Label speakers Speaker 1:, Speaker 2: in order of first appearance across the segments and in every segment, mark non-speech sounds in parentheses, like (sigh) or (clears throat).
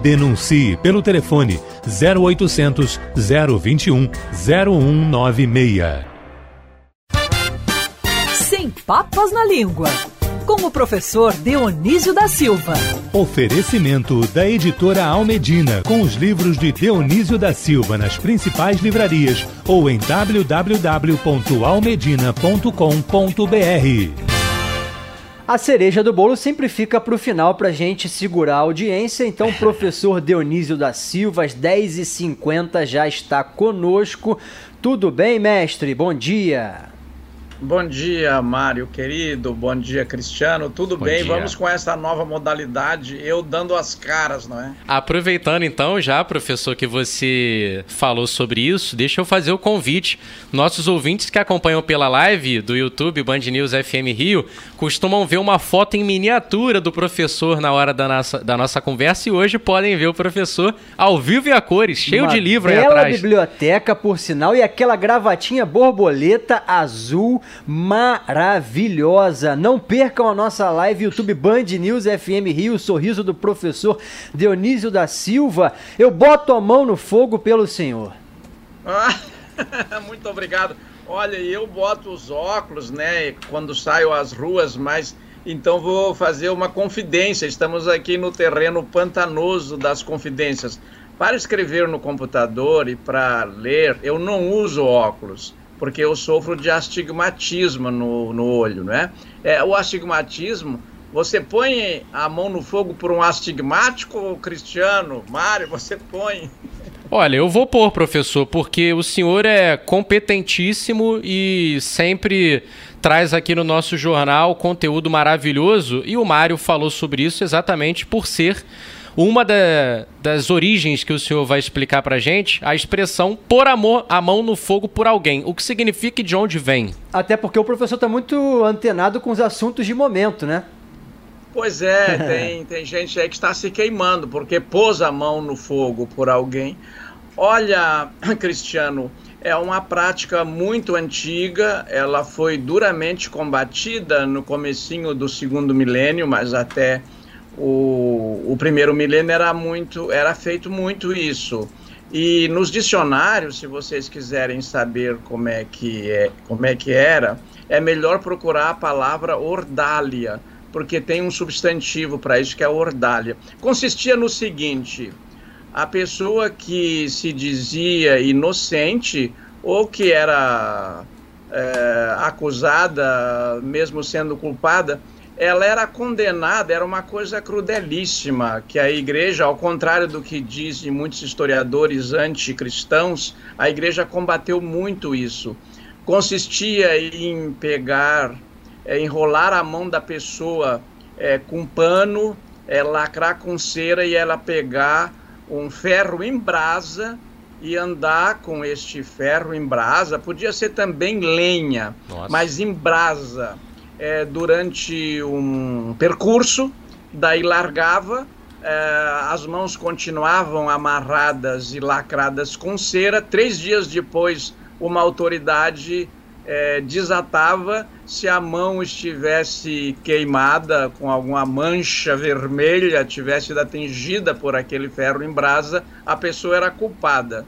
Speaker 1: Denuncie pelo telefone 0800 021 0196.
Speaker 2: Sem papas na língua. Com o professor Dionísio da Silva.
Speaker 1: Oferecimento da editora Almedina, com os livros de Dionísio da Silva nas principais livrarias ou em www.almedina.com.br.
Speaker 3: A cereja do bolo sempre fica para o final para a gente segurar a audiência. Então, o (laughs) professor Dionísio da Silva, às 10h50, já está conosco. Tudo bem, mestre? Bom dia.
Speaker 4: Bom dia, Mário querido. Bom dia, Cristiano. Tudo Bom bem? Dia. Vamos com essa nova modalidade, eu dando as caras, não é?
Speaker 5: Aproveitando então, já, professor, que você falou sobre isso, deixa eu fazer o convite. Nossos ouvintes que acompanham pela live do YouTube Band News FM Rio costumam ver uma foto em miniatura do professor na hora da nossa, da nossa conversa e hoje podem ver o professor ao vivo e a cores, cheio uma de livro aí atrás.
Speaker 3: biblioteca, por sinal, e aquela gravatinha borboleta azul maravilhosa. Não percam a nossa live YouTube Band News FM Rio, sorriso do professor Dionísio da Silva. Eu boto a mão no fogo pelo senhor.
Speaker 4: Ah, (laughs) muito obrigado. Olha, eu boto os óculos, né, quando saio às ruas, mas então vou fazer uma confidência. Estamos aqui no terreno pantanoso das confidências. Para escrever no computador e para ler, eu não uso óculos porque eu sofro de astigmatismo no, no olho, né? É, o astigmatismo, você põe a mão no fogo por um astigmático, Cristiano, Mário, você põe.
Speaker 5: Olha, eu vou pôr, professor, porque o senhor é competentíssimo e sempre traz aqui no nosso jornal conteúdo maravilhoso e o Mário falou sobre isso exatamente por ser uma da, das origens que o senhor vai explicar para gente, a expressão pôr amor, a mão no fogo por alguém. O que significa e de onde vem?
Speaker 3: Até porque o professor está muito antenado com os assuntos de momento, né?
Speaker 4: Pois é, (laughs) tem, tem gente aí que está se queimando porque pôs a mão no fogo por alguém. Olha, (clears throat) Cristiano, é uma prática muito antiga, ela foi duramente combatida no comecinho do segundo milênio, mas até o, o primeiro milênio era muito, era feito muito isso. E nos dicionários, se vocês quiserem saber como é que é, como é que era, é melhor procurar a palavra ordália, porque tem um substantivo para isso que é ordália. Consistia no seguinte: a pessoa que se dizia inocente ou que era é, acusada, mesmo sendo culpada, ela era condenada, era uma coisa crudelíssima, que a igreja, ao contrário do que dizem muitos historiadores anticristãos, a igreja combateu muito isso. Consistia em pegar, é, enrolar a mão da pessoa é, com pano, é, lacrar com cera e ela pegar um ferro em brasa e andar com este ferro em brasa. Podia ser também lenha, Nossa. mas em brasa é, durante um percurso, daí largava, é, as mãos continuavam amarradas e lacradas com cera. Três dias depois, uma autoridade é, desatava se a mão estivesse queimada com alguma mancha vermelha, tivesse sido atingida por aquele ferro em brasa, a pessoa era culpada.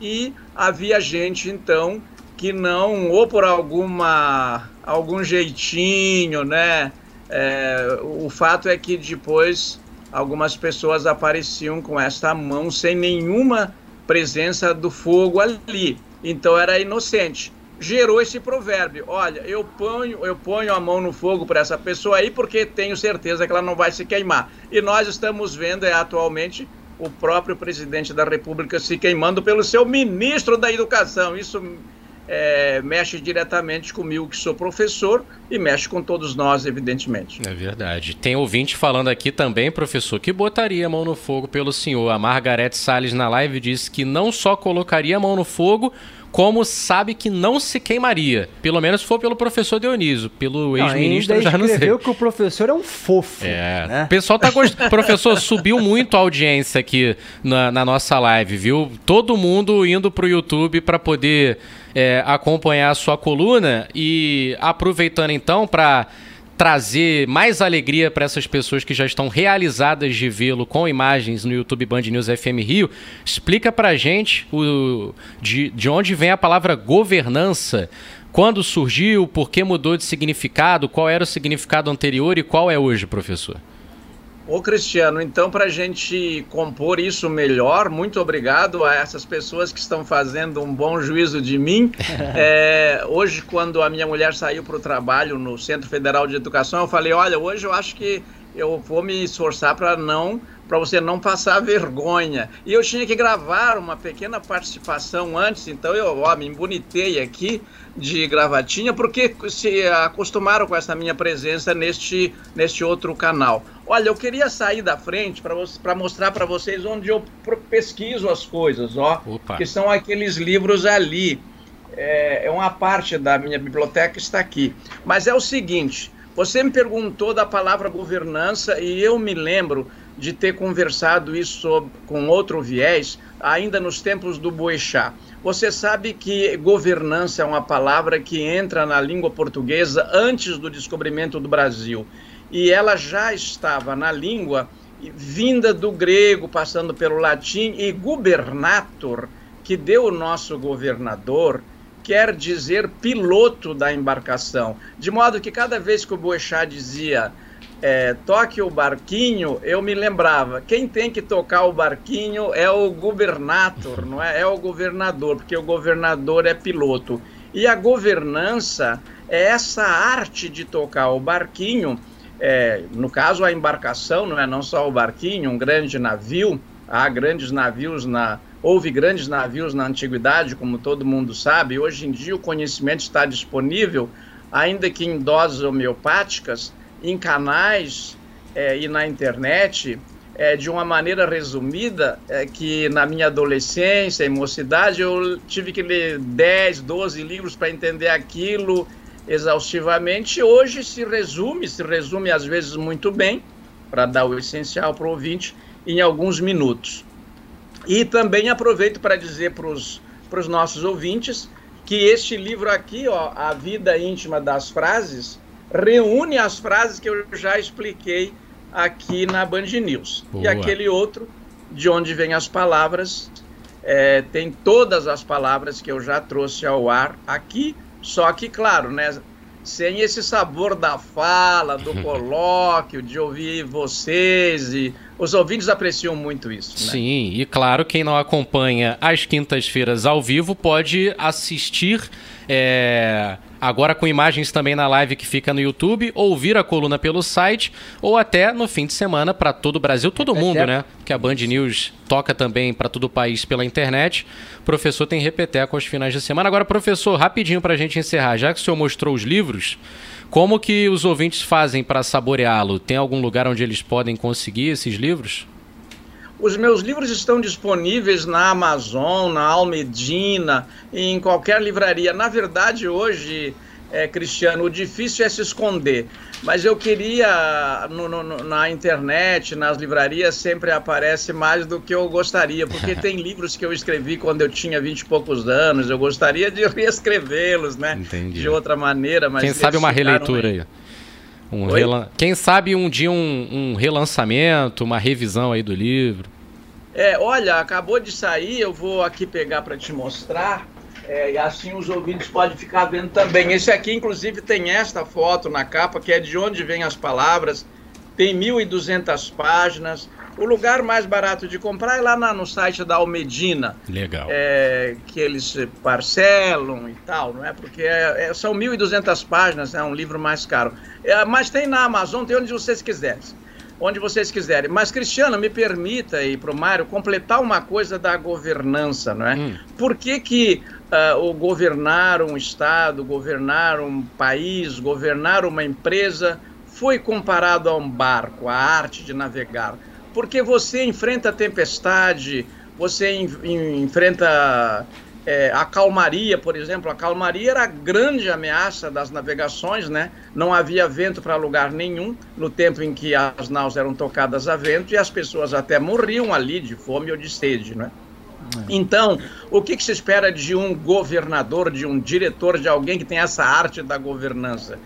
Speaker 4: E havia gente então que não, ou por alguma algum jeitinho, né? É, o fato é que depois algumas pessoas apareciam com esta mão sem nenhuma presença do fogo ali. Então era inocente. Gerou esse provérbio: olha, eu ponho, eu ponho a mão no fogo para essa pessoa aí porque tenho certeza que ela não vai se queimar. E nós estamos vendo é, atualmente o próprio presidente da República se queimando pelo seu ministro da Educação. Isso é, mexe diretamente comigo, que sou professor, e mexe com todos nós, evidentemente.
Speaker 5: É verdade. Tem ouvinte falando aqui também, professor, que botaria a mão no fogo pelo senhor. A Margarete Salles na live disse que não só colocaria a mão no fogo, como sabe que não se queimaria. Pelo menos foi pelo professor Dionísio, pelo ex-ministro já não sei.
Speaker 3: que o professor é um fofo.
Speaker 5: É. Né? O pessoal tá gostando. (laughs) professor, subiu muito a audiência aqui na, na, nossa live, viu? Todo mundo indo pro YouTube para poder é, acompanhar a sua coluna e aproveitando então para trazer mais alegria para essas pessoas que já estão realizadas de vê-lo com imagens no YouTube Band News FM Rio, explica para a gente o, de, de onde vem a palavra governança. Quando surgiu, por que mudou de significado, qual era o significado anterior e qual é hoje, professor?
Speaker 4: Ô Cristiano, então para a gente compor isso melhor, muito obrigado a essas pessoas que estão fazendo um bom juízo de mim. (laughs) É, hoje, quando a minha mulher saiu para o trabalho no Centro Federal de Educação, eu falei: olha, hoje eu acho que eu vou me esforçar para não para você não passar vergonha. E eu tinha que gravar uma pequena participação antes, então eu ó, me embonitei aqui de gravatinha, porque se acostumaram com essa minha presença neste, neste outro canal. Olha, eu queria sair da frente para mostrar para vocês onde eu pesquiso as coisas, ó, Opa. que são aqueles livros ali. É, é uma parte da minha biblioteca está aqui. Mas é o seguinte, você me perguntou da palavra governança e eu me lembro de ter conversado isso sobre, com outro viés ainda nos tempos do Boechat. Você sabe que governança é uma palavra que entra na língua portuguesa antes do descobrimento do Brasil. E ela já estava na língua vinda do grego, passando pelo latim, e gubernator, que deu o nosso governador, quer dizer piloto da embarcação. De modo que cada vez que o Boechat dizia é, toque o barquinho, eu me lembrava, quem tem que tocar o barquinho é o governador, não é? É o governador, porque o governador é piloto. E a governança é essa arte de tocar o barquinho, é, no caso a embarcação, não é não só o barquinho, um grande navio, há grandes navios na houve grandes navios na antiguidade, como todo mundo sabe. Hoje em dia o conhecimento está disponível, ainda que em doses homeopáticas em canais é, e na internet é, de uma maneira resumida, é, que na minha adolescência e mocidade eu tive que ler 10, 12 livros para entender aquilo exaustivamente. Hoje se resume, se resume às vezes muito bem, para dar o essencial para o ouvinte, em alguns minutos. E também aproveito para dizer para os nossos ouvintes que este livro aqui, ó, A Vida Íntima das Frases, reúne as frases que eu já expliquei aqui na Band News. Boa. E aquele outro, de onde vêm as palavras, é, tem todas as palavras que eu já trouxe ao ar aqui, só que, claro, né, sem esse sabor da fala, do (laughs) colóquio, de ouvir vocês e os ouvintes apreciam muito isso.
Speaker 5: Né? Sim, e claro, quem não acompanha às quintas-feiras ao vivo pode assistir. É agora com imagens também na live que fica no YouTube, ouvir a coluna pelo site ou até no fim de semana para todo o Brasil, todo mundo, né? Que a Band News toca também para todo o país pela internet. O professor tem repeteco aos finais de semana. Agora, professor, rapidinho para a gente encerrar, já que o senhor mostrou os livros, como que os ouvintes fazem para saboreá-lo? Tem algum lugar onde eles podem conseguir esses livros?
Speaker 4: Os meus livros estão disponíveis na Amazon, na Almedina, em qualquer livraria. Na verdade, hoje, é, Cristiano, o difícil é se esconder. Mas eu queria, no, no, na internet, nas livrarias, sempre aparece mais do que eu gostaria, porque (laughs) tem livros que eu escrevi quando eu tinha vinte e poucos anos, eu gostaria de (laughs) reescrevê-los, né? Entendi. De outra maneira, mas...
Speaker 5: Quem sabe uma releitura aí. Um relan... Quem sabe um dia um, um, relançamento, uma revisão aí do livro.
Speaker 4: É, olha, acabou de sair, eu vou aqui pegar para te mostrar. É, e assim os ouvintes podem ficar vendo também. Esse aqui, inclusive, tem esta foto na capa, que é de onde vêm as palavras. Tem 1.200 páginas. O lugar mais barato de comprar é lá na, no site da Almedina.
Speaker 5: Legal.
Speaker 4: É, que eles parcelam e tal, não é? Porque é, é, são 1.200 páginas, é um livro mais caro. É, mas tem na Amazon, tem onde vocês quiserem. Onde vocês quiserem. Mas, Cristiano, me permita aí para o Mário completar uma coisa da governança, não é? Hum. Por que, que uh, o governar um Estado, governar um país, governar uma empresa foi comparado a um barco, a arte de navegar? Porque você enfrenta a tempestade, você em, enfrenta é, a calmaria, por exemplo. A calmaria era a grande ameaça das navegações, né? Não havia vento para lugar nenhum no tempo em que as naus eram tocadas a vento e as pessoas até morriam ali de fome ou de sede, né? Então, o que, que se espera de um governador, de um diretor, de alguém que tem essa arte da governança?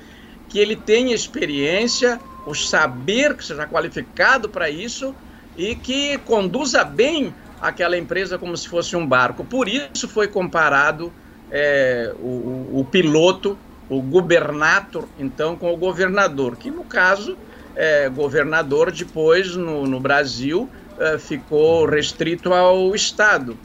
Speaker 4: que ele tenha experiência, o saber que seja qualificado para isso e que conduza bem aquela empresa como se fosse um barco. Por isso foi comparado é, o, o, piloto, o gubernator, então, com o governador, que no caso, é, governador depois no, no Brasil é, ficou restrito ao Estado,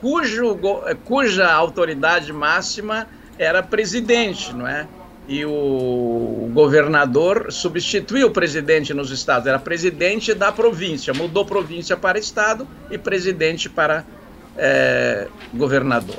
Speaker 4: cujo, cuja autoridade máxima era presidente, não é? E o governador substituiu o presidente nos estados, era presidente da província, mudou província para estado e presidente para é, governador.